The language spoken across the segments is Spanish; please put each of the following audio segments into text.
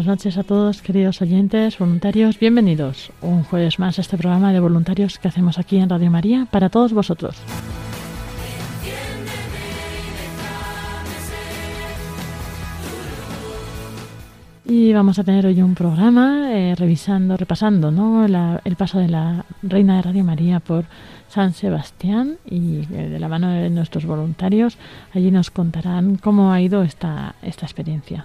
Buenas noches a todos, queridos oyentes, voluntarios, bienvenidos un jueves más a este programa de voluntarios que hacemos aquí en Radio María para todos vosotros. Y vamos a tener hoy un programa eh, revisando, repasando ¿no? El paso de la Reina de Radio María por San Sebastián y eh, de la mano de nuestros voluntarios allí nos contarán cómo ha ido esta, esta experiencia.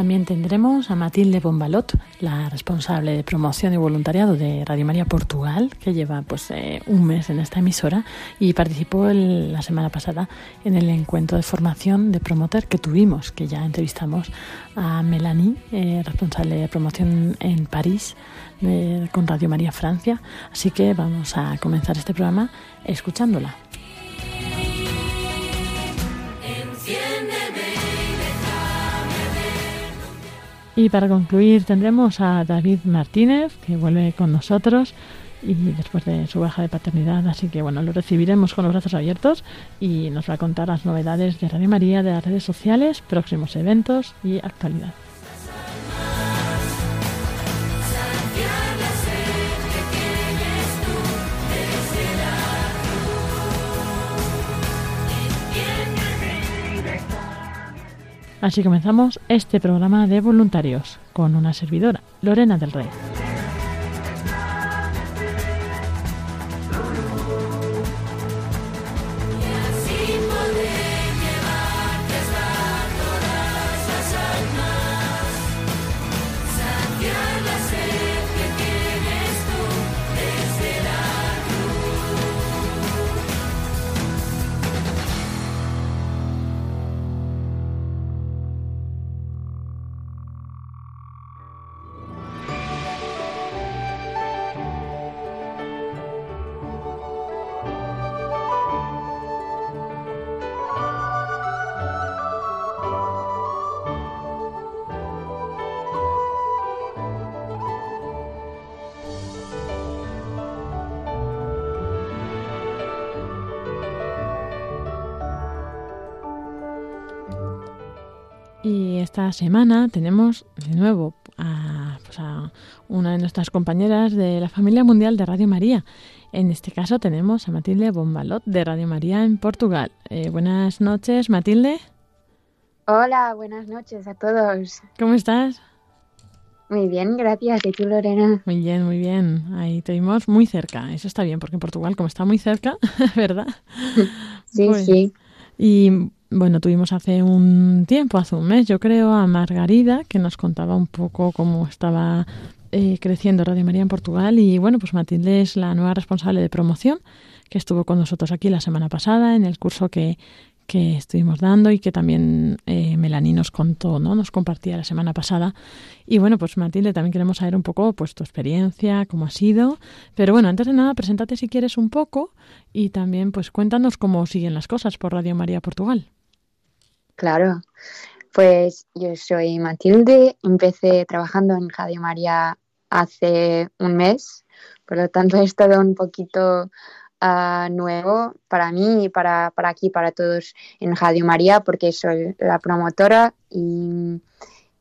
También tendremos a Matilde Bombalot, la responsable de promoción y voluntariado de Radio María Portugal, que lleva pues eh, un mes en esta emisora y participó el- la semana pasada en el encuentro de formación de Promoter que tuvimos, que ya entrevistamos a Melanie, eh, responsable de promoción en París eh, con Radio María Francia. Así que vamos a comenzar este programa escuchándola. Y para concluir tendremos a David Martínez, que vuelve con nosotros y después de su baja de paternidad, así que bueno, lo recibiremos con los brazos abiertos y nos va a contar las novedades de Radio María, de las redes sociales, próximos eventos y actualidad. Así comenzamos este programa de voluntarios con una servidora, Lorena del Rey. Esta semana tenemos de nuevo a, pues a una de nuestras compañeras de la familia mundial de Radio María. En este caso tenemos a Matilde Bombalot de Radio María en Portugal. Eh, buenas noches, Matilde. Hola, buenas noches a todos. ¿Cómo estás? Muy bien, gracias. ¿Y tú, Lorena? Muy bien, muy bien. Ahí te vimos muy cerca. Eso está bien, porque en Portugal, como está muy cerca, ¿verdad? Sí, Pues- sí. Y bueno, tuvimos hace un tiempo, hace un mes, yo creo, a Margarida, que nos contaba un poco cómo estaba eh, creciendo Radio María en Portugal. Y bueno, pues Matilde es la nueva responsable de promoción, que estuvo con nosotros aquí la semana pasada en el curso que, que estuvimos dando y que también eh, Melanie nos contó, ¿no? Nos compartía la semana pasada. Y bueno, pues Matilde, también queremos saber un poco pues tu experiencia, cómo ha sido. Pero bueno, antes de nada, preséntate si quieres un poco y también pues cuéntanos cómo siguen las cosas por Radio María Portugal. Claro. Pues yo soy Matilde, empecé trabajando en Radio María hace un mes, por lo tanto es todo un poquito ah, nuevo para mí y para, para aquí, para todos en Radio María, porque soy la promotora y,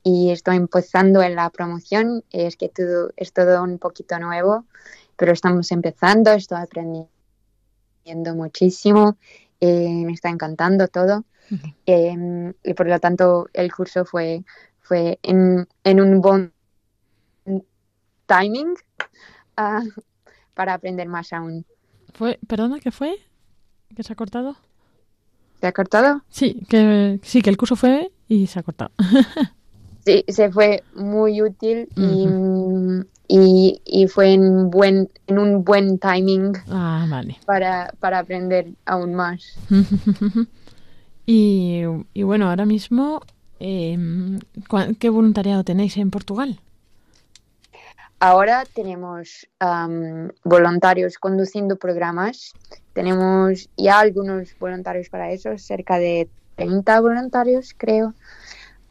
y estoy empezando en la promoción. Es que todo, es todo un poquito nuevo, pero estamos empezando, estoy aprendiendo aprendiendo muchísimo, eh, me está encantando todo eh, y por lo tanto el curso fue, fue en, en un buen timing ah, para aprender más aún. Fue, perdona, ¿qué fue? ¿Que se ha cortado? ¿Se ha cortado? Sí, que sí, que el curso fue y se ha cortado. Sí, se fue muy útil y, mm, y, y fue en, buen, en un buen timing ah, vale. para, para aprender aún más. y, y bueno, ahora mismo, eh, ¿cuál- ¿qué voluntariado tenéis en Portugal? Ahora tenemos am, voluntarios conduciendo programas. Tenemos ya algunos voluntarios para eso, cerca de 30 voluntarios, creo.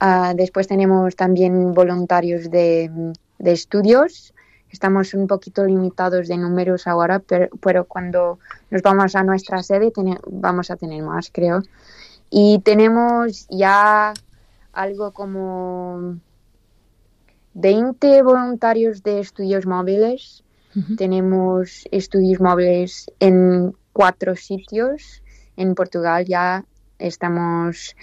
Ah, después tenemos también voluntarios de, de estudios. Estamos un poquito limitados de números ahora, pero, pero cuando nos vamos a nuestra sede tene- vamos a tener más, creo. Y tenemos ya algo como 20 voluntarios de estudios móviles. Tenemos estudios móviles en cuatro sitios. En Portugal ya estamos,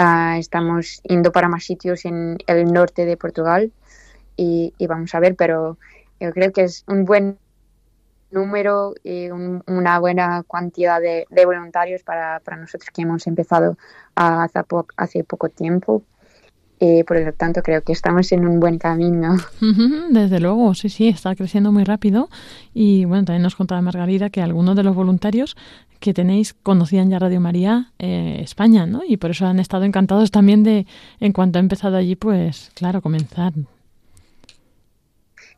ah, estamos yendo para más sitios en el norte de Portugal y, vamos a ver, pero yo creo que es un buen número y un- una buena cantidad de, voluntarios para, para nosotros que hemos empezado ah, hace, po- hace poco tiempo. Y por lo tanto creo que estamos en un buen camino. Desde luego, sí, sí, está creciendo muy rápido. Y bueno, también nos contaba Margarita que algunos de los voluntarios que tenéis conocían ya Radio María eh, España, ¿no? Y por eso han estado encantados también de, en cuanto ha empezado allí, pues claro, comenzar.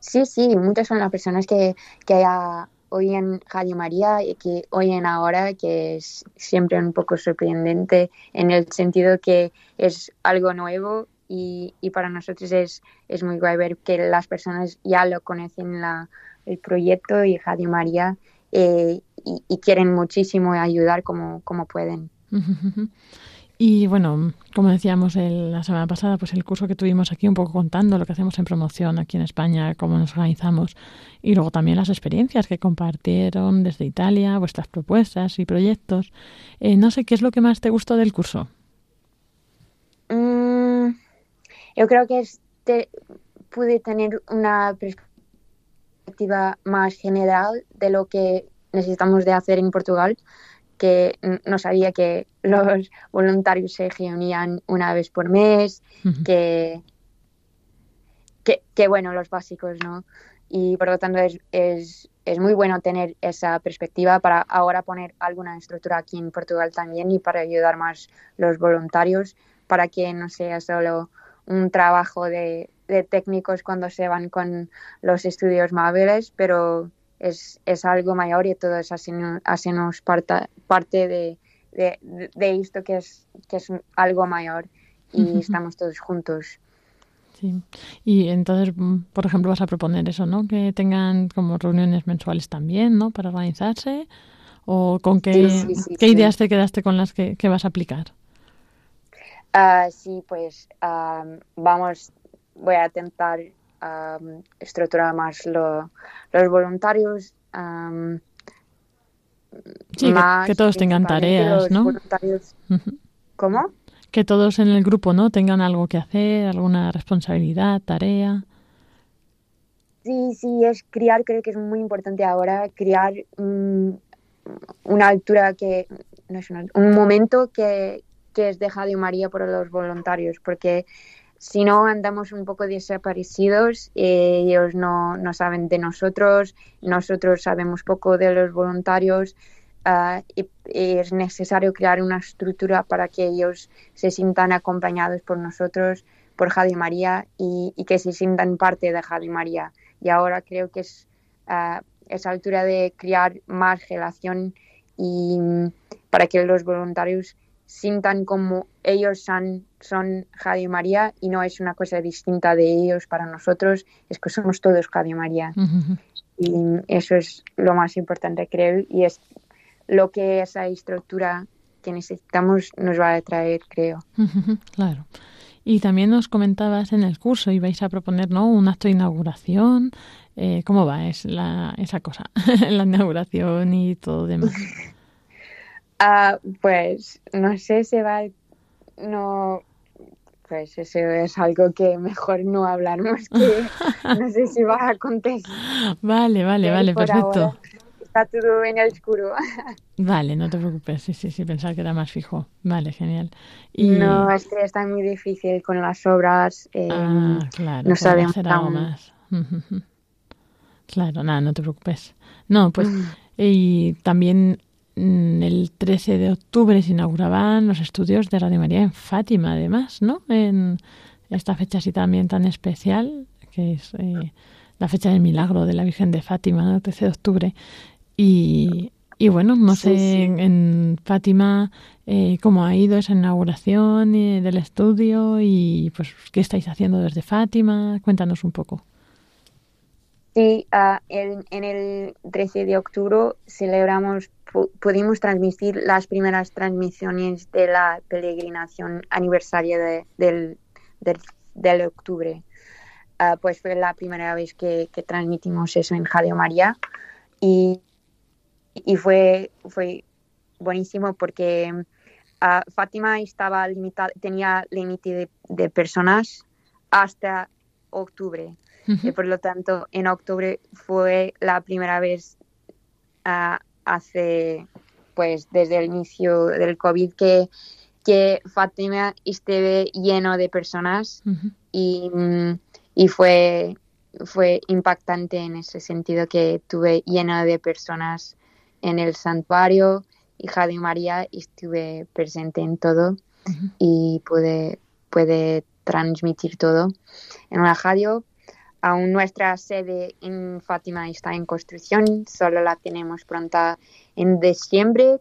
Sí, sí, muchas son las personas que, que ah, oyen Radio María y que oyen ahora, que es siempre un poco sorprendente en el sentido que es algo nuevo y, y para nosotros es, es muy guay ver que las personas ya lo conocen la, el proyecto y Radio María eh, y, y quieren muchísimo ayudar como, como pueden. Y bueno, como decíamos el- la semana pasada, pues el curso que tuvimos aquí un poco contando lo que hacemos en promoción aquí en España, cómo nos organizamos y luego también las experiencias que compartieron desde Italia, vuestras propuestas y proyectos. Eh, no sé qué es lo que más te gustó del curso. Yo creo que este, pude tener una perspectiva más general de lo que necesitamos de hacer en Portugal, que no sabía que los voluntarios se reunían una vez por mes, que, que, bueno, los básicos, ¿no? Y por lo tanto es, es, es muy bueno tener esa perspectiva para ahora poner alguna estructura aquí en Portugal también y para ayudar más los voluntarios para que no sea solo un trabajo de, de técnicos cuando se van con los estudios móviles, pero es, es algo mayor y todo eso hacemos, parta- parte de, de, de esto que es, que es algo mayor y estamos todos juntos. Sí. Y entonces, mm, por ejemplo, vas a proponer eso, ¿no? Que tengan como reuniones mensuales también, ¿no? Para organizarse. ¿O con qué, Sí, sí, sí, qué ideas te quedaste con las que, que vas a aplicar? Ah, sí, pues am, vamos, voy a intentar estructurar más lo- los voluntarios. am, Sí, que- más que todos tengan tareas, ¿no? voluntarios-. ¿Cómo? Que todos en el grupo, ¿no? Tengan algo que hacer, alguna responsabilidad, tarea. Sí, sí, es criar, creo que es muy importante ahora, criar mm, una altura que, no es una- un momento que, que es de Radio María por los voluntarios, porque si no andamos un poco desaparecidos, eh, ellos no, no saben de nosotros, nosotros sabemos poco de los voluntarios, ah, y, y es necesario crear una estructura para que ellos se sientan acompañados por nosotros, por Radio María, y, y que se sientan parte de Radio María. Y ahora creo que es ah, esa altura de crear más relación y para que los voluntarios sientan como ellos son, son Radio María y no es una cosa distinta de ellos para nosotros, es que somos todos Radio María y eso es lo más importante creo y es lo que esa estructura que necesitamos nos va a traer creo. Claro. Y también nos comentabas en el curso, y vais a proponer, ¿no? Un acto de inauguración. Eh, ¿Cómo va es la, esa cosa? la inauguración y todo demás. Ah, pues no sé, se va, no, pues eso es algo que mejor no hablarmos, que no sé si va a acontecer. Vale, vale, vale, perfecto. ahora. Está todo en el oscuro. Vale, no te preocupes. Sí, sí, sí, pensaba que era más fijo. Vale, genial. Y... No, es que está muy difícil con las obras. eh, Ah, claro, no sabemos ser algo aún. más. Claro, nada, no te preocupes. No, pues, y también el 13 de octubre se inauguraban los estudios de Radio María en Fátima, además, ¿no? En esta fecha así también tan especial, que es eh, la fecha del milagro de la Virgen de Fátima, ¿no? el 13 de octubre. Y, y bueno, no Sí, sé sí. en, en Fátima eh, cómo ha ido esa inauguración eh, del estudio y pues qué estáis haciendo desde Fátima. Cuéntanos un poco. Sí, en, el 13 de octubre celebramos, pu- pudimos transmitir las primeras transmisiones de la peregrinación aniversaria de- del, del, octubre. Ah, pues fue la primera vez que, que transmitimos eso en Radio María y, y fue, fue buenísimo porque ah, Fátima estaba limitada, tenía límite de, de personas hasta octubre. Y por lo tanto, en octubre fue la primera vez ah, hace, pues desde el inicio del COVID que, que Fátima esté lleno de personas y, mm, y fue, fue impactante en ese sentido que tuve lleno de personas en el santuario, hija de María, y estuve presente en todo y pude, puede transmitir todo en una radio. Aún nuestra sede en Fátima está en construcción, solo la tenemos pronta en diciembre,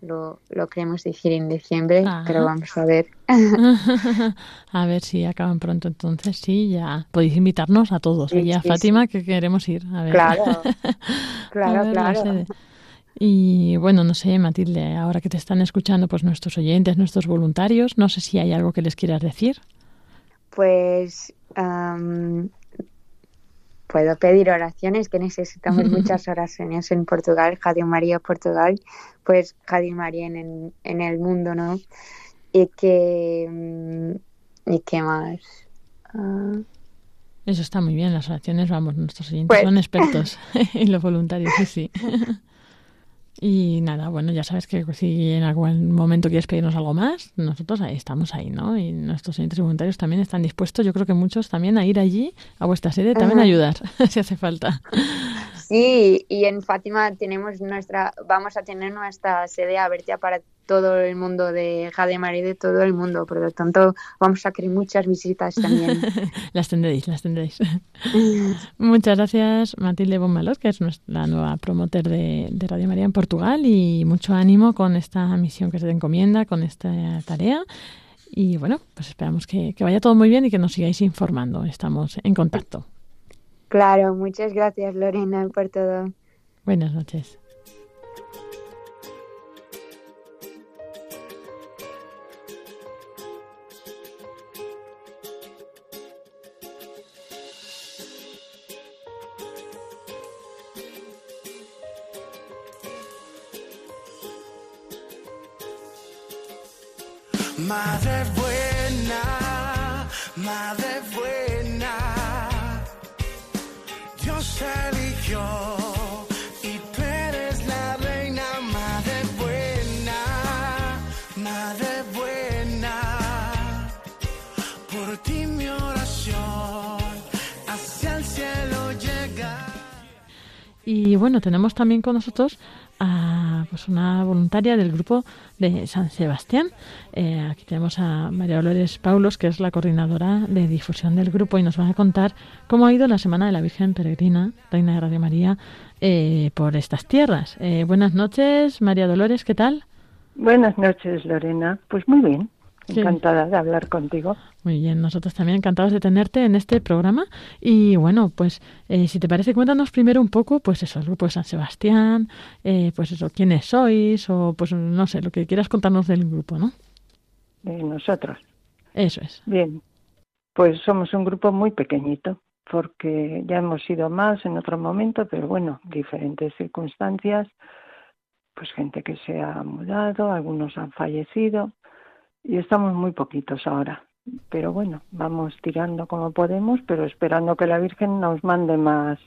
lo, lo queremos decir en diciembre, Ajá. pero vamos a ver. a ver si acaban pronto entonces. Sí, ya podéis invitarnos a todos. Sí, allí a sí, Fátima que queremos ir. A ver. Claro, A claro, ver claro. Y bueno, no sé, Matilde, ahora que te están escuchando pues nuestros oyentes, nuestros voluntarios, no sé si hay algo que les quieras decir. Pues puedo pedir oraciones, que necesitamos muchas oraciones en Portugal, Radio María Portugal, pues Radio María en, el- en el mundo, ¿no? Y que, mm, ¿y qué más? Ah, Eso está muy bien, las oraciones, vamos, nuestros oyentes Pues- son expertos en los voluntarios, sí, sí. Y nada, bueno, ya sabes que si en algún momento quieres pedirnos algo más, nosotros ahí estamos ahí, ¿no? Y nuestros oyentes y voluntarios también están dispuestos, yo creo que muchos también a ir allí, a vuestra sede, también a ayudar, si hace falta. Sí, y en Fátima tenemos nuestra, vamos a tener nuestra sede abierta para todo el mundo de Radio María de todo el mundo, por lo tanto vamos a querer muchas visitas también. las tendréis, las tendréis. Muchas gracias, Matilde Bonmalot, que es nuestra, la nueva promoter de, de Radio María en Portugal, y mucho ánimo con esta misión que se te encomienda, con esta tarea. Y bueno, pues esperamos que, que vaya todo muy bien y que nos sigáis informando. Estamos en contacto. Claro, muchas gracias Lorena por todo. Buenas noches. Madre buena, madre buena, Dios eligió y tú eres la reina, madre buena, madre buena, por ti mi oración hacia el cielo llega. Y bueno, tenemos también con nosotros una voluntaria del grupo de San Sebastián. Eh, aquí tenemos a María Dolores Paulos, que es la coordinadora de difusión del grupo, y nos va a contar cómo ha ido la Semana de la Virgen Peregrina, Reina de Radio María, eh, por estas tierras. Eh, buenas noches, María Dolores, ¿qué tal? Buenas noches, Lorena. Pues muy bien. Sí. Encantada de hablar contigo. Muy bien, nosotros también encantados de tenerte en este programa. Y bueno, pues eh, si te parece, cuéntanos primero un poco, pues eso, el grupo de San Sebastián, eh, pues eso, quiénes sois, o pues no sé, lo que quieras contarnos del grupo, ¿no? de nosotros. Eso es. Bien. Pues somos un grupo muy pequeñito, porque ya hemos sido más en otro momento, pero bueno, diferentes circunstancias. pues gente que se ha mudado, algunos han fallecido y estamos muy poquitos ahora. Pero bueno, vamos tirando como podemos, pero esperando que la Virgen nos mande más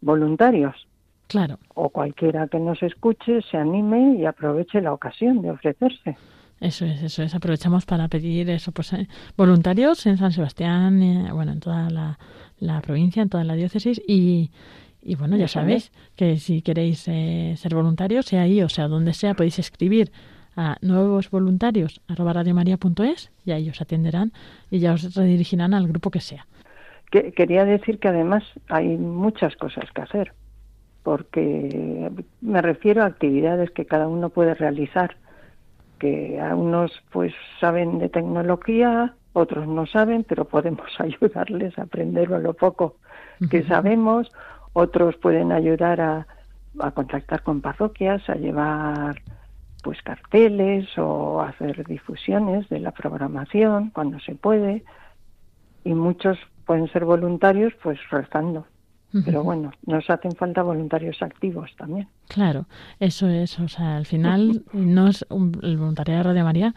voluntarios Claro, o cualquiera que nos escuche se anime y aproveche la ocasión de ofrecerse. eso es, eso es. Aprovechamos para pedir eso, pues eh, voluntarios en San Sebastián, eh, bueno, en toda la, la provincia, en toda la diócesis y, y bueno, ya sabéis que si queréis eh, ser voluntarios, sea ahí o sea donde sea, podéis escribir a nuevos voluntarios y ahí os atenderán y ya os redirigirán al grupo que sea. Que, quería decir que además hay muchas cosas que hacer, porque me refiero a actividades que cada uno puede realizar, que a unos pues saben de tecnología, otros no saben, pero podemos ayudarles a aprender lo poco que sabemos, otros pueden ayudar a, a contactar con parroquias, a llevar pues carteles o hacer difusiones de la programación cuando se puede y muchos pueden ser voluntarios pues rezando. Pero bueno, nos hacen falta voluntarios activos también. Claro, eso es, o sea, al final no es un- el voluntariado de Radio María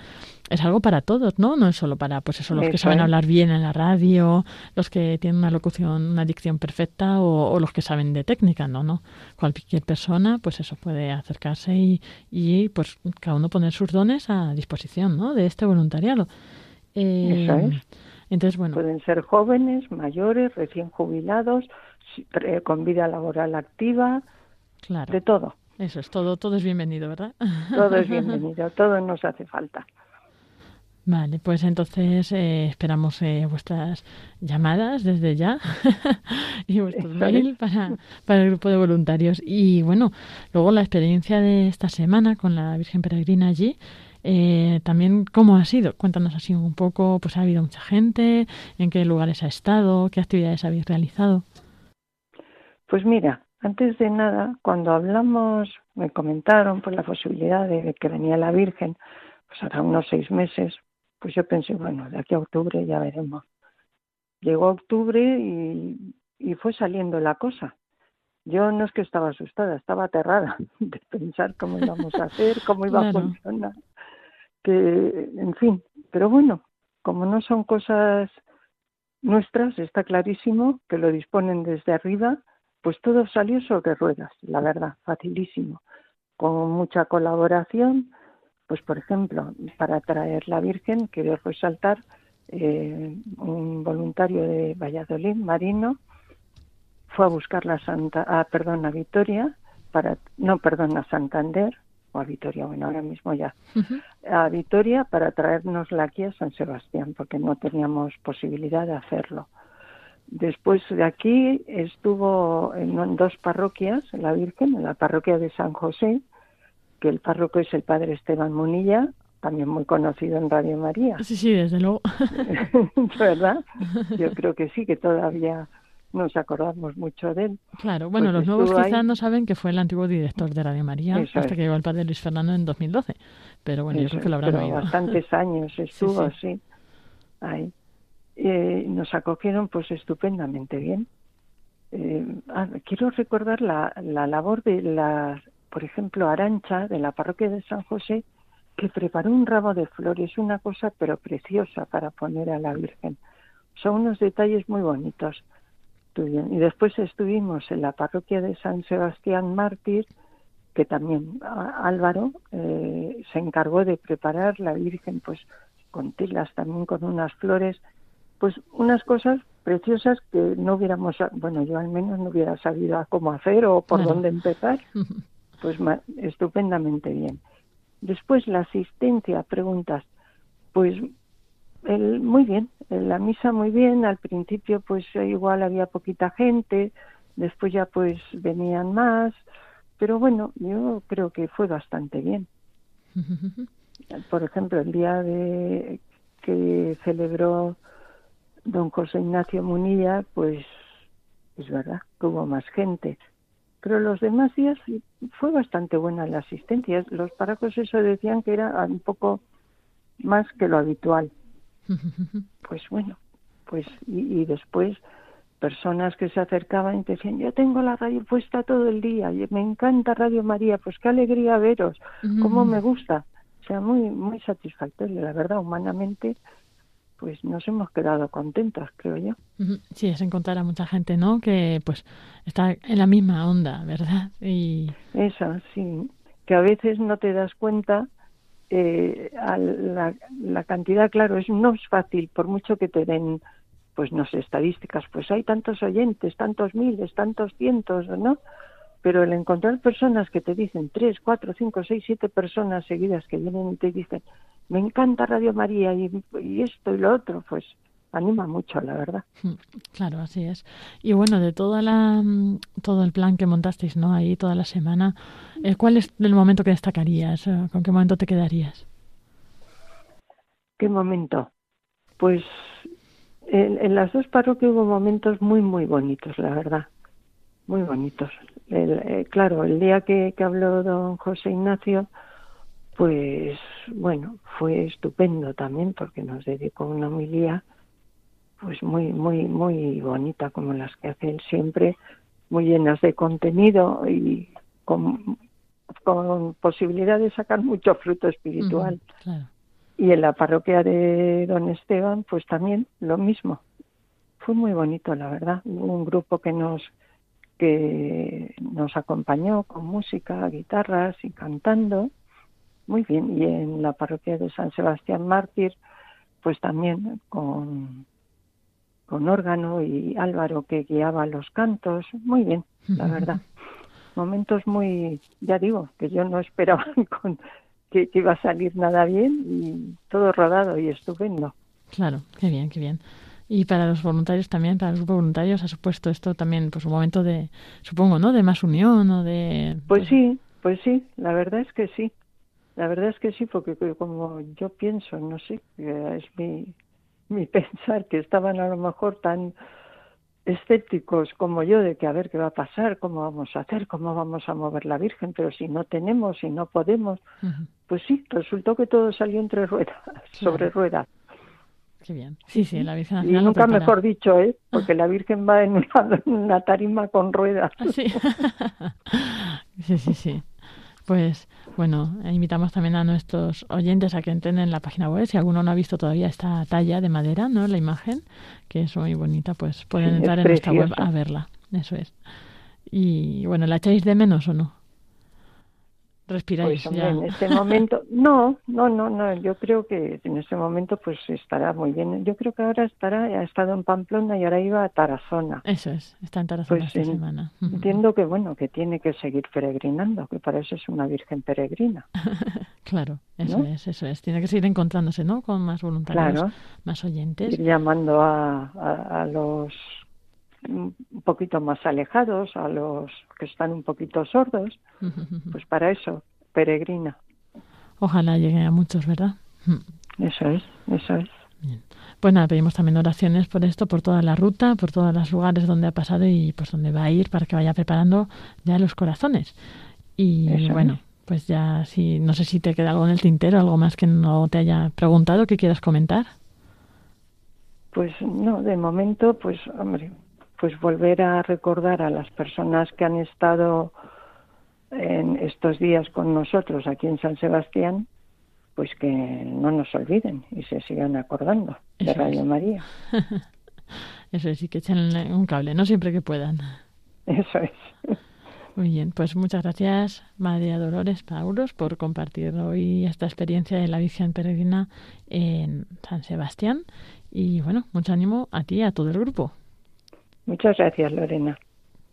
es algo para todos, ¿no? No es solo para, pues eso, los que saben es. hablar bien en la radio, los que tienen una locución, una dicción perfecta o, o los que saben de técnica, ¿no? no Cualquier persona, pues eso, puede acercarse y, y pues cada uno poner sus dones a disposición, ¿no? De este voluntariado. Eh, Eso es. Entonces, bueno, Pueden ser jóvenes, mayores, recién jubilados, con vida laboral activa, claro, de todo. eso es todo, todo es bienvenido, ¿verdad? Todo es bienvenido, todo nos hace falta. Vale, pues entonces eh, esperamos eh, vuestras llamadas desde ya y vuestros mail para, para el grupo de voluntarios. Y bueno, luego la experiencia de esta semana con la Virgen Peregrina allí, eh, también cómo ha sido. Cuéntanos así un poco, pues ha habido mucha gente, en qué lugares ha estado, qué actividades habéis realizado. Pues mira, antes de nada, cuando hablamos, me comentaron por la posibilidad de que venía la Virgen, pues hará unos seis meses, pues yo pensé, bueno, de aquí a octubre ya veremos. Llegó octubre y, y fue saliendo la cosa. Yo no es que estaba asustada, estaba aterrada de pensar cómo íbamos a hacer, cómo iba Claro. a funcionar. Que, en fin, pero bueno, como no son cosas nuestras, está clarísimo que lo disponen desde arriba, pues todo salió sobre ruedas, la verdad, facilísimo, con mucha colaboración, pues por ejemplo, para traer la Virgen, quiero resaltar eh, un voluntario de Valladolid, Marino, fue a buscar la Santa, ah, perdón, a Vitoria, para, no, perdón, a Santander, o a Vitoria, bueno, ahora mismo ya, a Vitoria para traernosla aquí a San Sebastián, porque no teníamos posibilidad de hacerlo. Después de aquí estuvo en en dos parroquias, la Virgen, en la parroquia de San José, que el párroco es el padre Esteban Munilla, también muy conocido en Radio María, Sí, sí, desde luego. ¿verdad? Yo creo que sí, que todavía nos acordamos mucho de él. Claro, bueno, Pues los nuevos estuvo quizás ahí. no saben que fue el antiguo director de Radio María Eso hasta es. que llegó el padre Luis Fernando en 2012. Pero bueno, yo creo que lo habrán pero oído. bastantes años estuvo, sí. sí. Ahí. Eh, nos acogieron pues estupendamente bien. Eh, ah, quiero recordar la, la labor de la, por ejemplo, Arancha, de la parroquia de San José, que preparó un ramo de flores, una cosa pero preciosa para poner a la Virgen. Son unos detalles muy bonitos. Y después estuvimos en la parroquia de San Sebastián Mártir, que también Álvaro eh, se encargó de preparar la Virgen, pues con telas también, con unas flores, pues unas cosas preciosas que no hubiéramos, bueno, yo al menos no hubiera sabido a cómo hacer o por Claro. dónde empezar, pues estupendamente bien. Después la asistencia, preguntas, pues el, muy bien, en la misa muy bien, al principio pues igual había poquita gente, después ya pues venían más, pero bueno, yo creo que fue bastante bien. Por ejemplo, el día de que celebró don José Ignacio Munilla, pues es verdad que hubo más gente. Pero los demás días fue bastante buena la asistencia. Los párrocos eso decían que era un poco más que lo habitual. Pues bueno, pues y, y después personas que se acercaban y decían, yo tengo la radio puesta todo el día, y me encanta Radio María, pues qué alegría veros, cómo me gusta. O sea, muy, muy satisfactorio, la verdad, humanamente, pues nos hemos quedado contentas, creo yo. Sí, es encontrar a mucha gente, ¿no? Que pues está en la misma onda, ¿verdad? Y Eso, sí, que a veces no te das cuenta, eh, a la, la cantidad, claro, es, no es fácil, por mucho que te den, pues no sé, estadísticas, pues hay tantos oyentes, tantos miles, tantos cientos, ¿no? Pero el encontrar personas que te dicen tres, cuatro, cinco, seis, siete personas seguidas que vienen y te dicen, me encanta Radio María y, y esto y lo otro, pues anima mucho, la verdad. Mm, Claro, así es. Y bueno, de toda la, mm, todo el plan que montasteis, ¿no? Ahí toda la semana, eh, ¿cuál es el momento que destacarías? Eh, ¿Con qué momento te quedarías? ¿Qué momento? Pues en, en las dos parroquias hubo momentos muy, muy bonitos, la verdad. Muy bonitos. El, eh, claro, el día que, que habló don José Ignacio, pues bueno, fue estupendo también porque nos dedicó una homilía pues muy, muy, muy bonita como las que hace él siempre, muy llenas de contenido y con, con posibilidad de sacar mucho fruto espiritual. Claro. Y en la parroquia de Don Esteban, pues también lo mismo. Fue muy bonito, la verdad. Un grupo que nos que nos acompañó con música, guitarras y cantando. Muy bien. Y en la parroquia de San Sebastián Mártir, pues también con, con órgano y Álvaro que guiaba los cantos. Muy bien, la verdad. Momentos muy, ya digo, que yo no esperaba con, que, que iba a salir nada bien y todo rodado y estupendo. Claro, qué bien, qué bien. Y para los voluntarios también, para los voluntarios, ha supuesto esto también pues un momento de, supongo, ¿no? De más unión o de... Pues sí, pues sí, la verdad es que sí. La verdad es que sí, porque que- como yo pienso, no sé, es mi, mi pensar, que estaban a lo mejor tan escépticos como yo de que a ver qué va a pasar, cómo vamos a hacer, cómo vamos a mover la Virgen, pero si no tenemos, si no podemos, pues sí, resultó que todo salió entre ruedas, sobre ruedas. Qué bien. Sí, sí, la Virgen al Y final nunca prepara. mejor dicho, ¿eh? Porque la Virgen va en una, en una tarima con ruedas. Ah, Sí. sí, sí, sí. Pues bueno, invitamos también a nuestros oyentes a que entren en la página web. Si alguno no ha visto todavía esta talla de madera, ¿no? La imagen, que es muy bonita, pues pueden Sí, entrar en nuestra web a verla. Eso es. Y bueno, ¿la echáis de menos o no? Respiráis Pues hombre, ya. en este momento, no, no, no, no, yo creo que en este momento pues estará muy bien. Yo creo que ahora estará, ha estado en Pamplona y ahora iba a Tarazona. Eso es, está en Tarazona Pues esta en- semana. Entiendo que bueno, que tiene que seguir peregrinando, que para eso es una virgen peregrina. Claro, eso ¿No? es, eso es. Tiene que seguir encontrándose, ¿no? Con más voluntarios, Claro. más oyentes. Ir llamando a, a, a los un poquito más alejados, a los que están un poquito sordos, pues para eso, peregrina. Ojalá llegue a muchos, ¿verdad? Eso es, eso es. Pues nada, pedimos también oraciones por esto, por toda la ruta, por todos los lugares donde ha pasado y pues donde va a ir para que vaya preparando ya los corazones. Y Eso bueno, es. pues ya si no sé si te queda algo en el tintero, algo más que no te haya preguntado que quieras comentar. Pues no, de momento, pues hombre, pues volver a recordar a las personas que han estado en estos días con nosotros aquí en San Sebastián, pues que no nos olviden y se sigan acordando de Eso Radio es. María. Eso es, y que echen un cable, no siempre que puedan. Eso es. Muy bien, pues muchas gracias María Dolores Paulos por compartir hoy esta experiencia de la Virgen Peregrina en San Sebastián. Y bueno, mucho ánimo a ti y a todo el grupo. Muchas gracias, Lorena.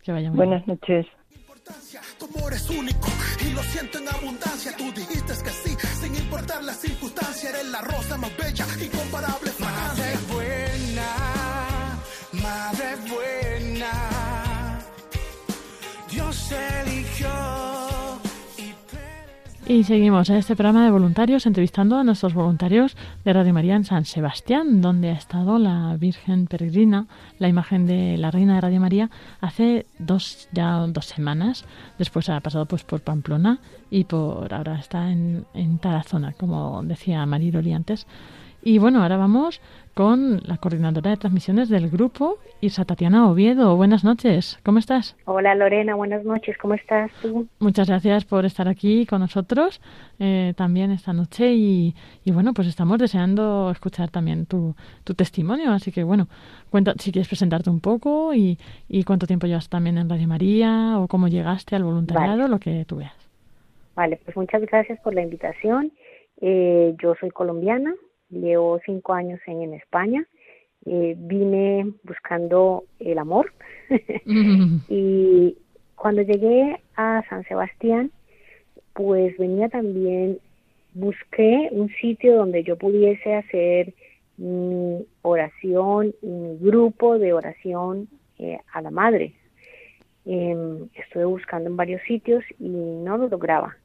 Que vaya muy bien. Buenas noches. importancia, tu amor es único y lo siento en abundancia. Tú dijiste que sí, sin importar la circunstancia, eres la rosa más bella, incomparable fragancia. Madre buena, madre buena, Dios eligió eres Y seguimos en este programa de voluntarios entrevistando a nuestros voluntarios de Radio María en San Sebastián, donde ha estado la Virgen Peregrina, la imagen de la Reina de Radio María, hace dos ya dos semanas. Después ha pasado pues por Pamplona y por ahora está en, en Tarazona, como decía Mariloli antes. Y bueno, ahora vamos con la coordinadora de transmisiones del grupo, Isa Tatiana Oviedo. Buenas noches, ¿cómo estás? Hola Lorena, buenas noches, ¿cómo estás tú? Muchas gracias por estar aquí con nosotros eh, también esta noche y, y, bueno, pues estamos deseando escuchar también tu, tu testimonio, así que bueno, cuenta si quieres presentarte un poco y, y cuánto tiempo llevas también en Radio María o cómo llegaste al voluntariado, Vale. lo que tú veas. Vale, pues muchas gracias por la invitación. Eh, yo soy colombiana, llevo cinco años en, en España. Eh, vine buscando el amor y cuando llegué a San Sebastián, pues venía también, busqué un sitio donde yo pudiese hacer mi oración y mi grupo de oración eh, a la madre. Eh, estuve buscando en varios sitios y no lo lograba.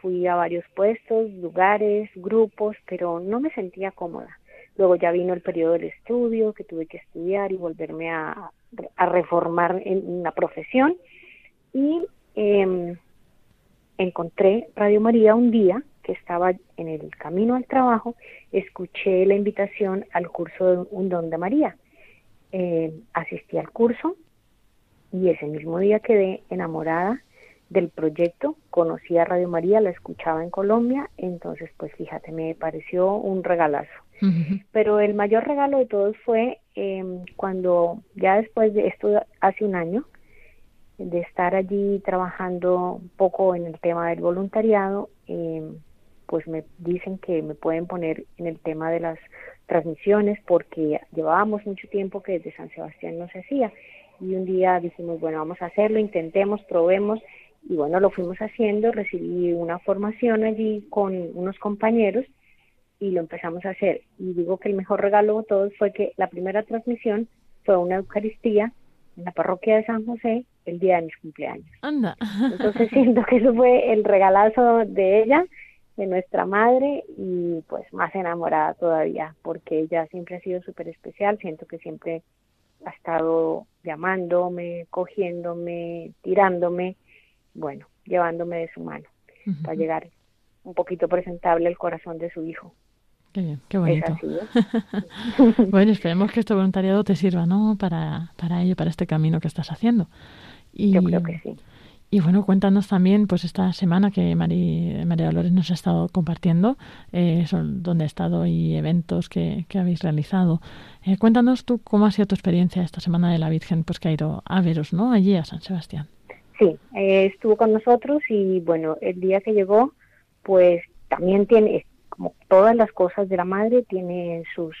Fui a varios puestos, lugares, grupos, pero no me sentía cómoda. Luego ya vino el periodo del estudio, que tuve que estudiar y volverme a, a reformar en la profesión. Y eh, encontré Radio María un día que estaba en el camino al trabajo, escuché la invitación al curso de Un Don de María. Eh, asistí al curso y ese mismo día quedé enamorada del proyecto, conocí a Radio María, la escuchaba en Colombia, entonces pues fíjate, me pareció un regalazo. Pero el mayor regalo de todos fue eh, cuando ya después de esto, hace un año, de estar allí trabajando un poco en el tema del voluntariado, eh, pues me dicen que me pueden poner en el tema de las transmisiones porque llevábamos mucho tiempo que desde San Sebastián no se hacía y un día dijimos, bueno, vamos a hacerlo, intentemos, probemos y bueno, lo fuimos haciendo, recibí una formación allí con unos compañeros y lo empezamos a hacer. Y digo que el mejor regalo de todos fue que la primera transmisión fue una Eucaristía en la parroquia de San José el día de mis cumpleaños. Anda. Entonces siento que eso fue el regalazo de ella, de nuestra madre y pues más enamorada todavía porque ella siempre ha sido súper especial, siento que siempre ha estado llamándome, cogiéndome, tirándome, bueno, llevándome de su mano uh -huh. para llegar un poquito presentable al corazón de su hijo. Qué bien, qué bonito. bueno, esperemos que este voluntariado te sirva, ¿no? Para, para ello, para este camino que estás haciendo. Y, Yo creo que sí. Y bueno, cuéntanos también, pues esta semana que María, María Dolores nos ha estado compartiendo, eh, son donde ha estado y eventos que, que habéis realizado. Eh, cuéntanos tú cómo ha sido tu experiencia esta semana de la Virgen, pues que ha ido a veros, ¿no? Allí a San Sebastián. Sí, eh, estuvo con nosotros y bueno, el día que llegó, pues también tiene, como todas las cosas de la madre, tiene sus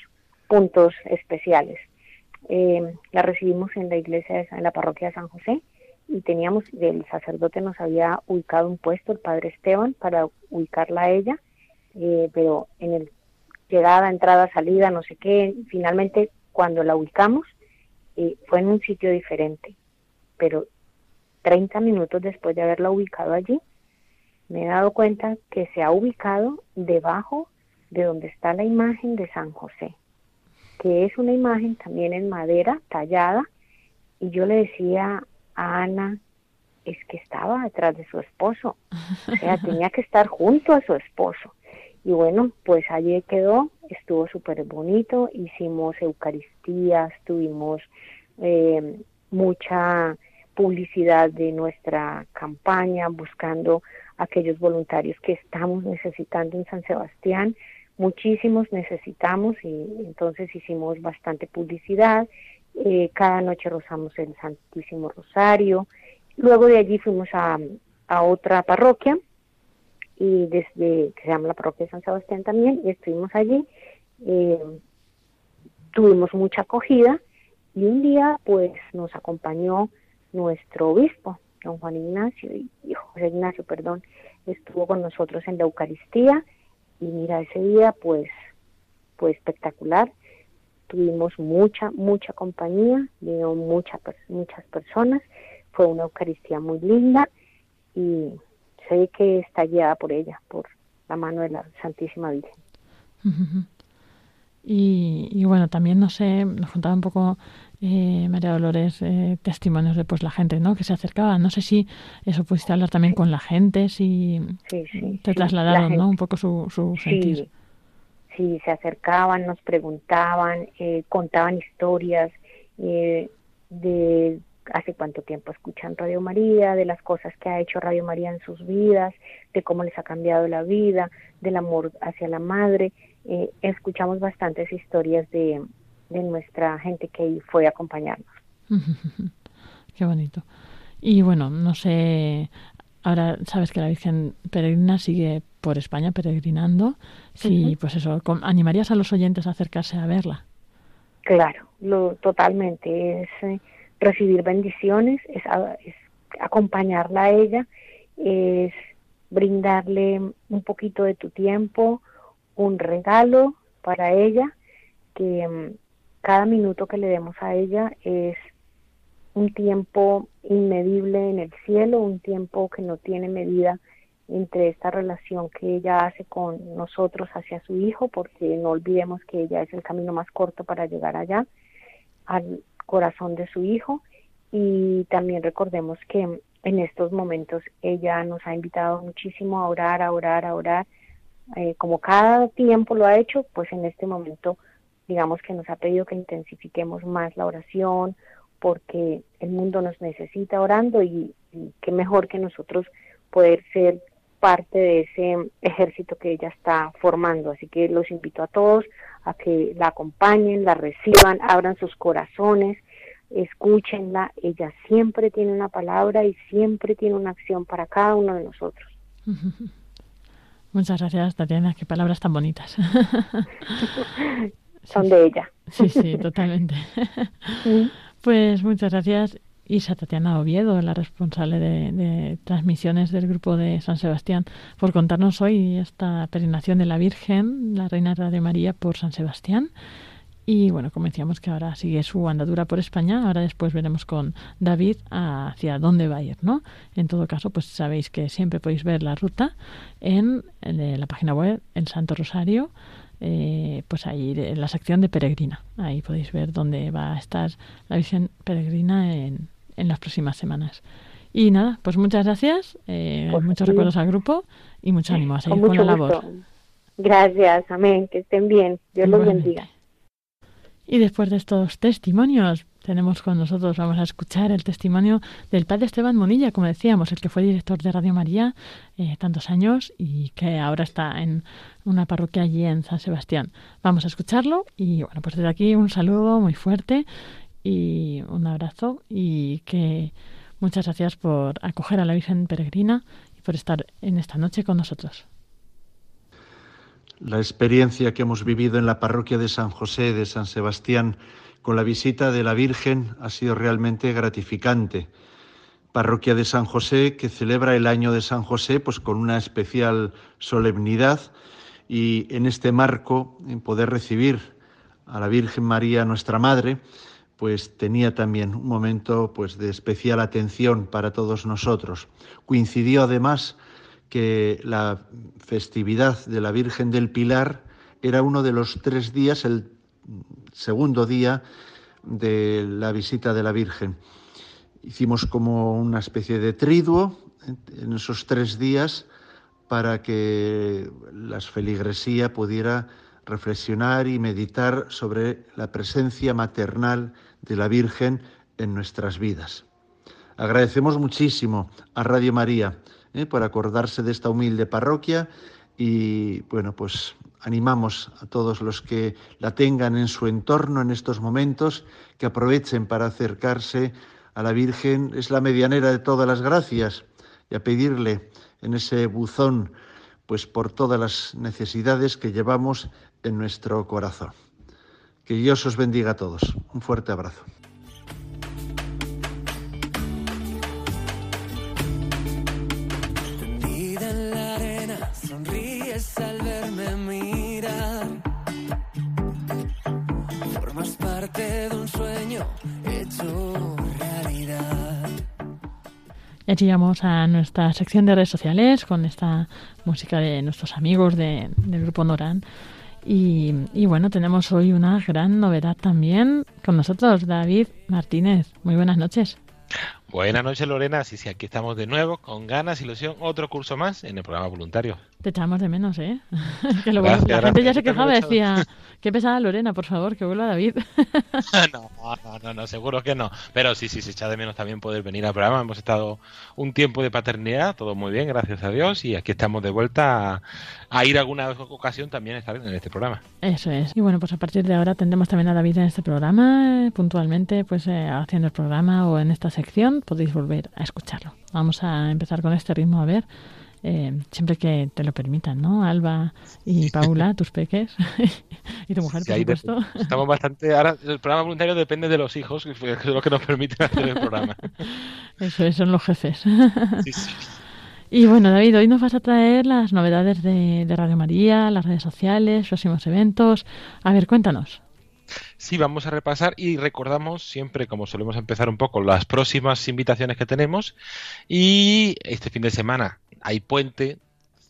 puntos especiales. Eh, la recibimos en la iglesia, de, en la parroquia de San José y teníamos, el sacerdote nos había ubicado un puesto, el padre Esteban, para ubicarla a ella, eh, pero en el llegada, entrada, salida, no sé qué, finalmente cuando la ubicamos eh, fue en un sitio diferente, pero 30 minutos después de haberla ubicado allí, me he dado cuenta que se ha ubicado debajo de donde está la imagen de San José, que es una imagen también en madera tallada, y yo le decía a Ana, es que estaba detrás de su esposo, o sea, tenía que estar junto a su esposo. Y bueno, pues allí quedó, estuvo súper bonito, hicimos Eucaristías, tuvimos eh, mucha publicidad de nuestra campaña, buscando aquellos voluntarios que estamos necesitando en San Sebastián. Muchísimos necesitamos y entonces hicimos bastante publicidad. Eh, cada noche rozamos el Santísimo Rosario. Luego de allí fuimos a, otra parroquia y desde que se llama la parroquia de San Sebastián también y estuvimos allí. Eh, tuvimos mucha acogida y un día pues nos acompañó nuestro obispo, don Juan Ignacio, y, José Ignacio, perdón, estuvo con nosotros en la Eucaristía y mira, ese día pues fue espectacular, tuvimos mucha, mucha compañía, vino mucha, muchas personas, fue una Eucaristía muy linda y sé que está guiada por ella, por la mano de la Santísima Virgen. Y, y, bueno, también no sé, nos contaba un poco eh, María Dolores eh, testimonios de pues la gente ¿no? que se acercaba. No sé si eso pudiste hablar también con la gente, si sí, sí, te sí, trasladaron ¿no? un poco su, su sentir. si se acercaban, nos preguntaban, eh, contaban historias eh, de hace cuánto tiempo escuchan Radio María, de las cosas que ha hecho Radio María en sus vidas, de cómo les ha cambiado la vida, del amor hacia la madre. Eh, escuchamos bastantes historias de, de nuestra gente que fue a acompañarnos. Qué bonito. Y bueno, no sé, ahora sabes que la Virgen Peregrina sigue por España peregrinando. Ujú. pues eso, ¿animarías a los oyentes a acercarse a verla? Claro, lo, totalmente. Es eh, recibir bendiciones, es, es acompañarla a ella, es brindarle un poquito de tu tiempo, un regalo para ella, que mm, cada minuto que le demos a ella es un tiempo inmedible en el cielo, un tiempo que no tiene medida entre esta relación que ella hace con nosotros hacia su hijo, porque no olvidemos que ella es el camino más corto para llegar allá, al corazón de su hijo, y también recordemos que en estos momentos ella nos ha invitado muchísimo a orar, a orar, a orar, eh, como cada tiempo lo ha hecho, pues en este momento digamos que nos ha pedido que intensifiquemos más la oración, porque el mundo nos necesita orando y, y qué mejor que nosotros poder ser parte de ese ejército que ella está formando. Así que los invito a todos a que la acompañen, la reciban, abran sus corazones, escúchenla. Ella siempre tiene una palabra y siempre tiene una acción para cada uno de nosotros. Muchas gracias, Tatiana. Qué palabras tan bonitas. Son de ella. Sí, sí, totalmente. Pues muchas gracias, Isa Tatiana Oviedo, la responsable de, de transmisiones del grupo de San Sebastián, por contarnos hoy esta peregrinación de la Virgen, la Reina de María, por San Sebastián. Y bueno, como decíamos que ahora sigue su andadura por España, ahora después veremos con David hacia dónde va a ir, ¿no? En todo caso, pues sabéis que siempre podéis ver la ruta en, en la página web El Santo Rosario, eh, pues ahí en la sección de peregrina. Ahí podéis ver dónde va a estar la Virgen Peregrina en, en las próximas semanas. Y nada, pues muchas gracias, eh, Pues muchos sí. recuerdos al grupo y mucho ánimo a seguir Con con, la gusto. labor. Gracias, amén, que estén bien. Dios los bendiga. Y después de estos testimonios, tenemos con nosotros, vamos a escuchar el testimonio del padre Esteban Monilla, como decíamos, el que fue director de Radio María eh, tantos años y que ahora está en una parroquia allí en San Sebastián. Vamos a escucharlo y bueno, pues desde aquí un saludo muy fuerte y un abrazo y que muchas gracias por acoger a la Virgen Peregrina y por estar en esta noche con nosotros. La experiencia que hemos vivido en la parroquia de San José de San Sebastián con la visita de la Virgen ha sido realmente gratificante. Parroquia de San José que celebra el año de San José pues con una especial solemnidad y en este marco en poder recibir a la Virgen María nuestra Madre pues tenía también un momento pues de especial atención para todos nosotros. Coincidió además que la festividad de la Virgen del Pilar era uno de los tres días, el segundo día de la visita de la Virgen. Hicimos como una especie de triduo en esos tres días para que la feligresía pudiera reflexionar y meditar sobre la presencia maternal de la Virgen en nuestras vidas. Agradecemos muchísimo a Radio María ¿eh? por acordarse de esta humilde parroquia y bueno, pues animamos a todos los que la tengan en su entorno en estos momentos que aprovechen para acercarse a la Virgen, es la medianera de todas las gracias y a pedirle en ese buzón pues por todas las necesidades que llevamos en nuestro corazón. Que Dios os bendiga a todos. Un fuerte abrazo. Aquí llegamos a nuestra sección de redes sociales con esta música de nuestros amigos de- del grupo Noran. Y, y bueno, tenemos hoy una gran novedad también con nosotros, David Martínez. Muy buenas noches. Buenas noches, Lorena. Sí, sí, aquí estamos de nuevo, con ganas, ilusión, otro curso más en el programa voluntario. Te echamos de menos, ¿eh? que lo- Gracias, la gente ya se quejaba, decía, qué pesada Lorena, por favor, que vuelva David. no, no, no, no, seguro que no. Pero sí, sí, se echa de menos también poder venir al programa. Hemos estado un tiempo de paternidad, todo muy bien, gracias a Dios, y aquí estamos de vuelta a, a ir alguna ocasión también esta vez en este programa. Eso es. Y bueno, pues a partir de ahora tendremos también a David en este programa, eh, puntualmente, pues eh, haciendo el programa o en esta sección, podéis volver a escucharlo. Vamos a empezar con este ritmo, a ver, eh, siempre que te lo permitan, ¿no? Alba y Paula, tus peques, y tu mujer, Sí, por de- supuesto. estamos bastante. Ahora, el programa voluntario depende de los hijos, que es lo que nos permiten hacer el programa. Eso es, son los jefes. Sí, sí. Y bueno, David, hoy nos vas a traer las novedades de, de Radio María, las redes sociales, próximos eventos. A ver, cuéntanos. Sí, vamos a repasar y recordamos siempre, como solemos empezar un poco, las próximas invitaciones que tenemos. Y este fin de semana hay puente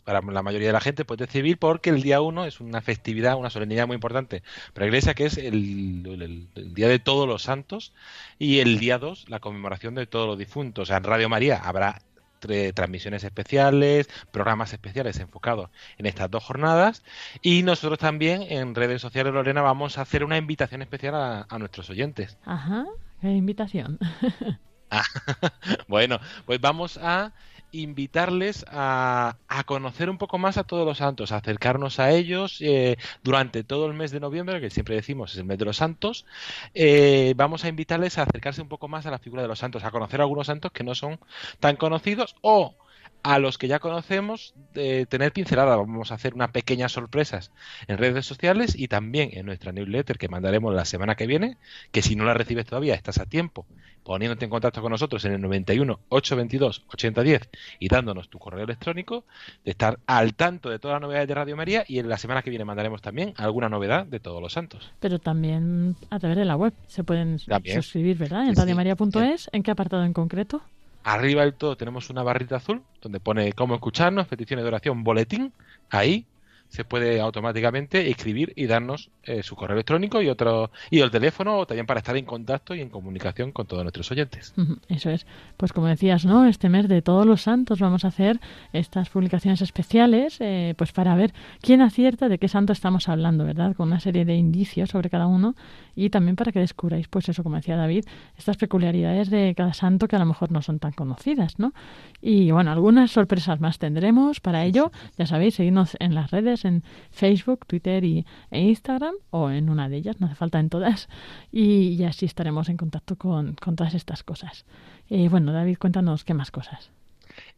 para la mayoría de la gente, puente civil, porque el día 1 es una festividad, una solemnidad muy importante para la Iglesia, que es el, el- el Día de Todos los Santos, y el día 2, la conmemoración de todos los difuntos. O sea, en Radio María habrá transmisiones especiales, programas especiales enfocados en estas dos jornadas y nosotros también en redes sociales, Lorena, vamos a hacer una invitación especial a, a nuestros oyentes. Ajá, qué invitación. Ah, bueno, pues vamos a invitarles a, a conocer un poco más a todos los santos, a acercarnos a ellos eh, durante todo el mes de noviembre, que siempre decimos es el mes de los santos. eh, vamos a invitarles a acercarse un poco más a la figura de los santos, a conocer algunos santos que no son tan conocidos o a los que ya conocemos de tener pincelada. Vamos a hacer unas pequeñas sorpresas en redes sociales y también en nuestra newsletter que mandaremos la semana que viene, que si no la recibes todavía estás a tiempo poniéndote en contacto con nosotros en el 91 822 8010 y dándonos tu correo electrónico, de estar al tanto de todas las novedades de Radio María y en la semana que viene mandaremos también alguna novedad de todos los santos. Pero también a través de la web se pueden También. suscribir, ¿verdad? En Sí, sí. radiomaria.es. ¿En qué apartado en concreto? Arriba del todo tenemos una barrita azul donde pone cómo escucharnos, peticiones de oración, boletín. Ahí se puede automáticamente escribir y darnos eh, su correo electrónico y otro y el teléfono o también para estar en contacto y en comunicación con todos nuestros oyentes. Eso es. Pues como decías, ¿no? Este mes de todos los santos vamos a hacer estas publicaciones especiales, eh, pues para ver quién acierta de qué santo estamos hablando, ¿verdad? Con una serie de indicios sobre cada uno y también para que descubráis, pues eso, como decía David, estas peculiaridades de cada santo que a lo mejor no son tan conocidas, ¿no? Y bueno, algunas sorpresas más tendremos para ello. Ya sabéis, seguidnos en las redes, en Facebook, Twitter y, e Instagram, o en una de ellas, no hace falta en todas, y, y así estaremos en contacto con, con todas estas cosas. Eh, bueno, David, cuéntanos qué más cosas.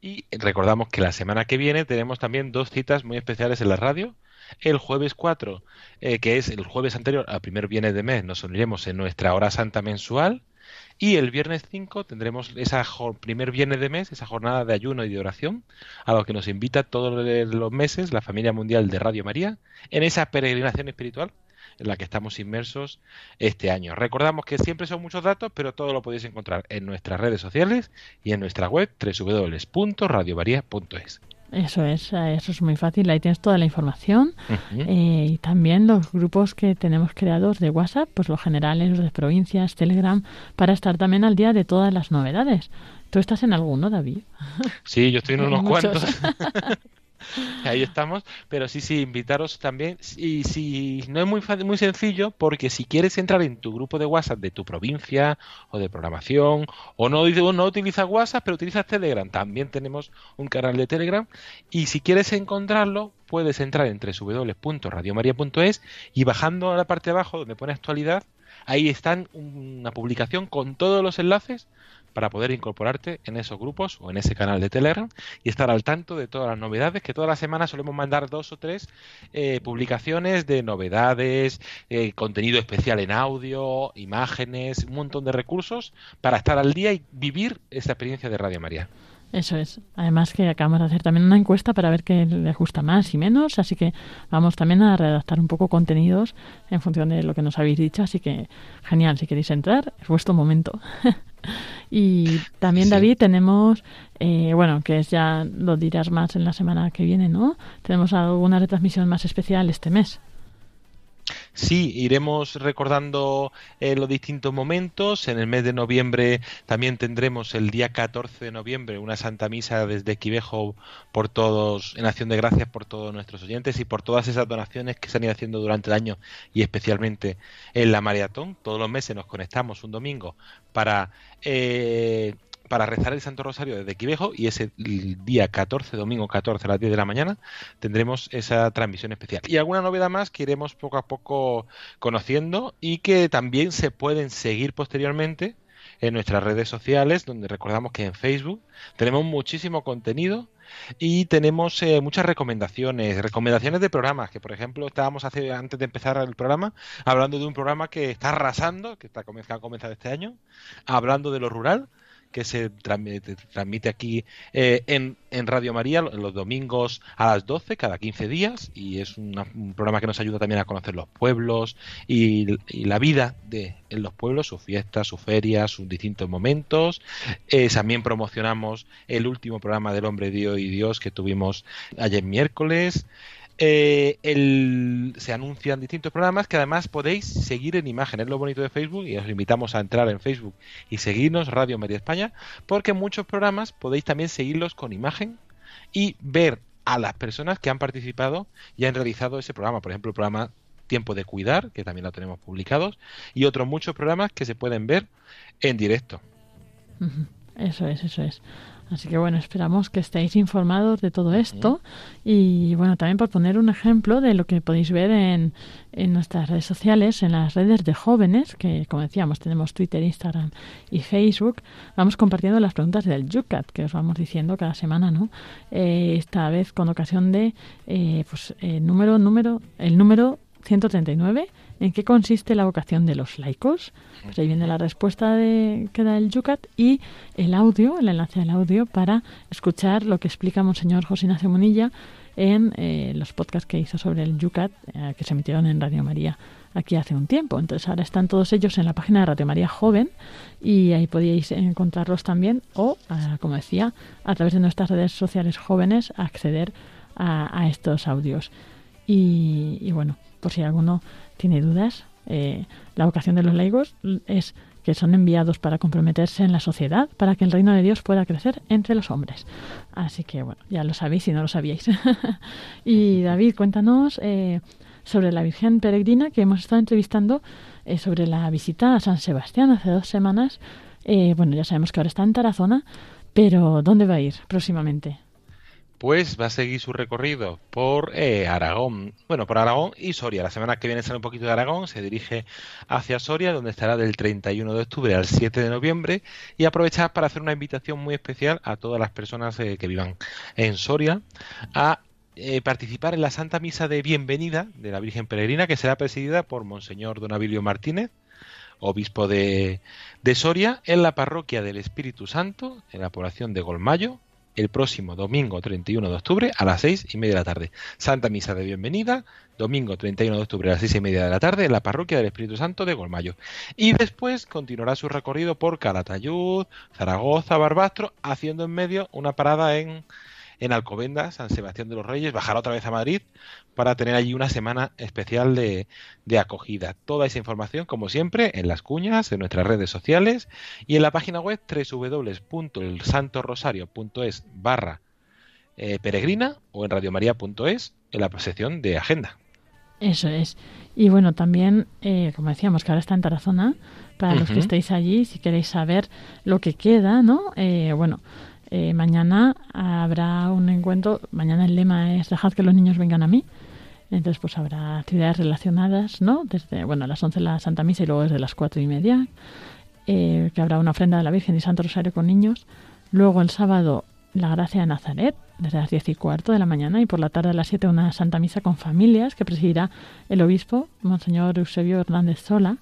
Y recordamos que la semana que viene tenemos también dos citas muy especiales en la radio. El jueves 4, eh, que es el jueves anterior al primer viernes de mes, nos uniremos en nuestra hora santa mensual. Y el viernes 5 tendremos esa primer viernes de mes, esa jornada de ayuno y de oración, a lo que nos invita todos los meses la familia mundial de Radio María, en esa peregrinación espiritual en la que estamos inmersos este año. Recordamos que siempre son muchos datos, pero todo lo podéis encontrar en nuestras redes sociales y en nuestra web www.radiomaria.es. Eso es, eh, eso es muy fácil, ahí tienes toda la información eh, y también los grupos que tenemos creados de WhatsApp, pues los generales, los de provincias, Telegram, para estar también al día de todas las novedades. ¿Tú estás en alguno, David? Sí, yo estoy en unos cuantos. Ahí estamos, pero sí, sí, invitaros también. Y si no es muy muy sencillo, porque si quieres entrar en tu grupo de WhatsApp de tu provincia o de programación, o no, no utilizas WhatsApp, pero utilizas Telegram, también tenemos un canal de Telegram. Y si quieres encontrarlo, puedes entrar en www.radiomaria.es y bajando a la parte de abajo donde pone actualidad, ahí están una publicación con todos los enlaces para poder incorporarte en esos grupos o en ese canal de Telegram y estar al tanto de todas las novedades que todas las semanas solemos mandar dos o tres eh, publicaciones de novedades, eh, contenido especial en audio, imágenes, un montón de recursos para estar al día y vivir esa experiencia de Radio María. Eso es. Además que acabamos de hacer también una encuesta para ver qué les gusta más y menos, así que vamos también a redactar un poco contenidos en función de lo que nos habéis dicho, así que genial, si queréis entrar, es vuestro momento. y también, Sí. David, tenemos, eh, bueno, que es ya lo dirás más en la semana que viene, ¿no? Tenemos alguna retransmisión más especial este mes. Sí, iremos recordando eh, los distintos momentos. En el mes de noviembre también tendremos el día 14 de noviembre una Santa Misa desde Quivejo por todos, en acción de gracias por todos nuestros oyentes y por todas esas donaciones que se han ido haciendo durante el año y especialmente en la maratón. Todos los meses nos conectamos un domingo para eh, para rezar el Santo Rosario desde Quivejo y ese día 14, domingo 14 a las 10 de la mañana, tendremos esa transmisión especial. Y alguna novedad más que iremos poco a poco conociendo y que también se pueden seguir posteriormente en nuestras redes sociales, donde recordamos que en Facebook tenemos muchísimo contenido y tenemos eh, muchas recomendaciones, recomendaciones de programas, que por ejemplo estábamos hace, antes de empezar el programa hablando de un programa que está arrasando, que está que ha comenzado este año, hablando de lo rural, que se transmite, aquí eh, en, Radio María los domingos a las 12 cada 15 días y es un programa que nos ayuda también a conocer los pueblos y, y, la vida de en los pueblos, sus fiestas, sus ferias, sus distintos momentos. Eh, también promocionamos el último programa del Hombre Dios y Dios que tuvimos ayer miércoles. Eh, se anuncian distintos programas que además podéis seguir en imagen. Es lo bonito de Facebook y os invitamos a entrar en Facebook y seguirnos Radio Media España porque muchos programas podéis también seguirlos con imagen y ver a las personas que han participado y han realizado ese programa. Por ejemplo, el programa Tiempo de Cuidar, que también lo tenemos publicados, y otros muchos programas que se pueden ver en directo. Eso es, eso es. Así que bueno, esperamos que estéis informados de todo esto. Y bueno, también por poner un ejemplo de lo que podéis ver en, en nuestras redes sociales, en las redes de jóvenes, que como decíamos tenemos Twitter, Instagram y Facebook, vamos compartiendo las preguntas del Yucat que os vamos diciendo cada semana, ¿no? Eh, esta vez con ocasión de eh, pues el número, número, el número 139 ¿En qué consiste la vocación de los laicos? Pues ahí viene la respuesta de, que da el Yucat y el audio, el enlace al audio para escuchar lo que explica Monseñor José Ignacio Munilla en eh, los podcasts que hizo sobre el Yucat eh, que se emitieron en Radio María aquí hace un tiempo. Entonces ahora están todos ellos en la página de Radio María Joven y ahí podíais encontrarlos también o, como decía, a través de nuestras redes sociales jóvenes acceder a, estos audios. Y bueno, por si alguno tiene dudas, eh, la vocación de los laicos es que son enviados para comprometerse en la sociedad, para que el reino de Dios pueda crecer entre los hombres. Así que bueno, ya lo sabéis si no lo sabíais. y David, cuéntanos eh, sobre la Virgen Peregrina que hemos estado entrevistando eh, sobre la visita a San Sebastián hace dos semanas. Eh, bueno, ya sabemos que ahora está en Tarazona, pero ¿dónde va a ir próximamente? Pues va a seguir su recorrido por eh, Aragón, bueno, por Aragón y Soria. La semana que viene sale un poquito de Aragón, se dirige hacia Soria, donde estará del 31 de octubre al 7 de noviembre, y aprovechar para hacer una invitación muy especial a todas las personas eh, que vivan en Soria a eh, participar en la Santa Misa de Bienvenida de la Virgen Peregrina, que será presidida por Monseñor Don Abilio Martínez, obispo de, de Soria, en la parroquia del Espíritu Santo, en la población de Golmayo, el próximo domingo 31 de octubre a las seis y media de la tarde. Santa Misa de Bienvenida, domingo 31 de octubre a las seis y media de la tarde en la Parroquia del Espíritu Santo de Golmayo. Y después continuará su recorrido por Calatayud, Zaragoza, Barbastro, haciendo en medio una parada en, en Alcobendas, San Sebastián de los Reyes, bajará otra vez a Madrid para tener allí una semana especial de, de, acogida. Toda esa información, como siempre, en las cuñas, en nuestras redes sociales y en la página web www.elsantorosario.es barra eh, peregrina o en radiomaria.es en la sección de agenda. Eso es. Y bueno, también, eh, como decíamos, que ahora está en Tarazona, para uh -huh. los que estéis allí, si queréis saber lo que queda, ¿no? Eh, bueno, eh, mañana habrá un encuentro, mañana el lema es dejad que los niños vengan a mí. Entonces, pues habrá actividades relacionadas, ¿no? Desde, bueno, a las 11 la Santa Misa y luego desde las cuatro y media, eh, que habrá una ofrenda de la Virgen y Santo Rosario con niños. Luego el sábado la Gracia de Nazaret, desde las 10 y cuarto de la mañana, y por la tarde a las 7 una Santa Misa con familias que presidirá el obispo, Monseñor Eusebio Hernández Sola.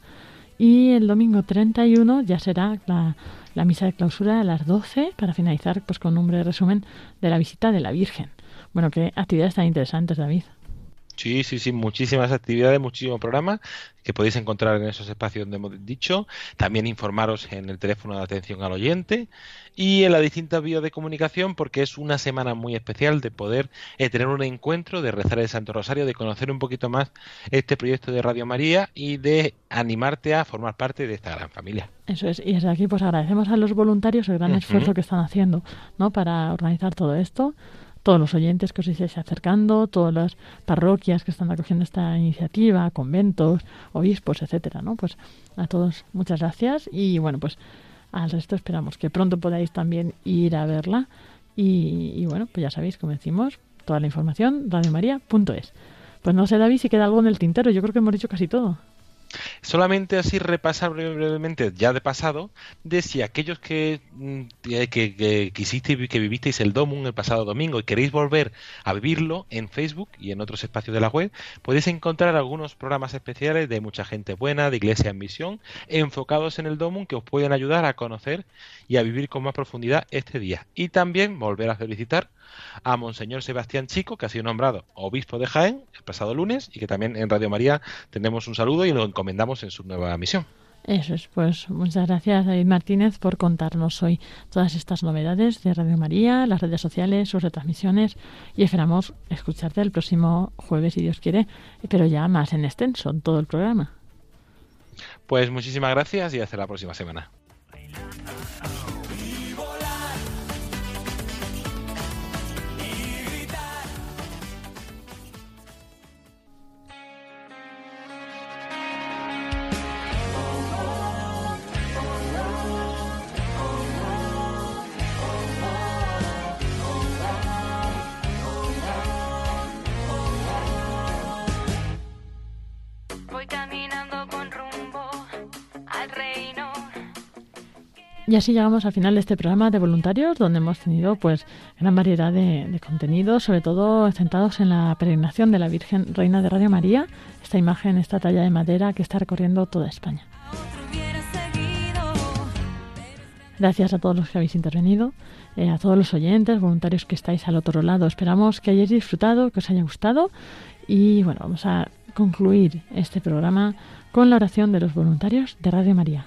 Y el domingo 31 ya será la, misa de clausura a las 12 para finalizar pues con un breve resumen de la visita de la Virgen. Bueno, qué actividades tan interesantes, David. Sí, sí, sí, muchísimas actividades, muchísimos programas que podéis encontrar en esos espacios donde hemos dicho. También informaros en el teléfono de atención al oyente y en las distintas vías de comunicación porque es una semana muy especial de poder eh, tener un encuentro, de rezar el Santo Rosario, de conocer un poquito más este proyecto de Radio María y de animarte a formar parte de esta gran familia. Eso es, y desde aquí pues agradecemos a los voluntarios el gran esfuerzo que están haciendo, ¿no? Para organizar todo esto, todos los oyentes que os estáis acercando, todas las parroquias que están acogiendo esta iniciativa, conventos, obispos, etcétera, ¿no? Pues a todos muchas gracias y bueno, pues al resto esperamos que pronto podáis también ir a verla y, y bueno, pues ya sabéis, como decimos, toda la información radiomaria.es. Pues no sé, David, si queda algo en el tintero, yo creo que hemos dicho casi todo. Solamente así repasar breve- brevemente, ya de pasado, de si aquellos que, mm, que quisisteis, que vivisteis el Domum el pasado domingo y queréis volver a vivirlo en Facebook y en otros espacios de la web, podéis encontrar algunos programas especiales de mucha gente buena, de Iglesia en Misión, enfocados en el Domum que os pueden ayudar a conocer y a vivir con más profundidad este día. Y también volver a felicitar a Monseñor Sebastián Chico, que ha sido nombrado obispo de Jaén el pasado lunes y que también en Radio María tenemos un saludo y lo encomendamos en su nueva misión. Eso es, pues muchas gracias David Martínez por contarnos hoy todas estas novedades de Radio María, las redes sociales, sus retransmisiones y esperamos escucharte el próximo jueves si Dios quiere, pero ya más en extenso, en todo el programa. Pues muchísimas gracias y hasta la próxima semana. Y así llegamos al final de este programa de voluntarios, donde hemos tenido pues gran variedad de, contenidos, sobre todo centrados en la peregrinación de la Virgen Reina de Radio María, esta imagen, esta talla de madera que está recorriendo toda España. Gracias a todos los que habéis intervenido, eh, a todos los oyentes, voluntarios que estáis al otro lado. Esperamos que hayáis disfrutado, que os haya gustado y bueno, vamos a concluir este programa con la oración de los voluntarios de Radio María.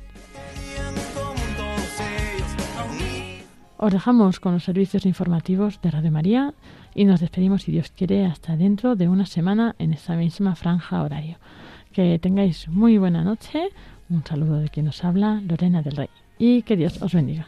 Os dejamos con los servicios informativos de Radio María y nos despedimos, si Dios quiere, hasta dentro de una semana en esta misma franja horario. Que tengáis muy buena noche. Un saludo de quien nos habla, Lorena del Rey. Y que Dios os bendiga.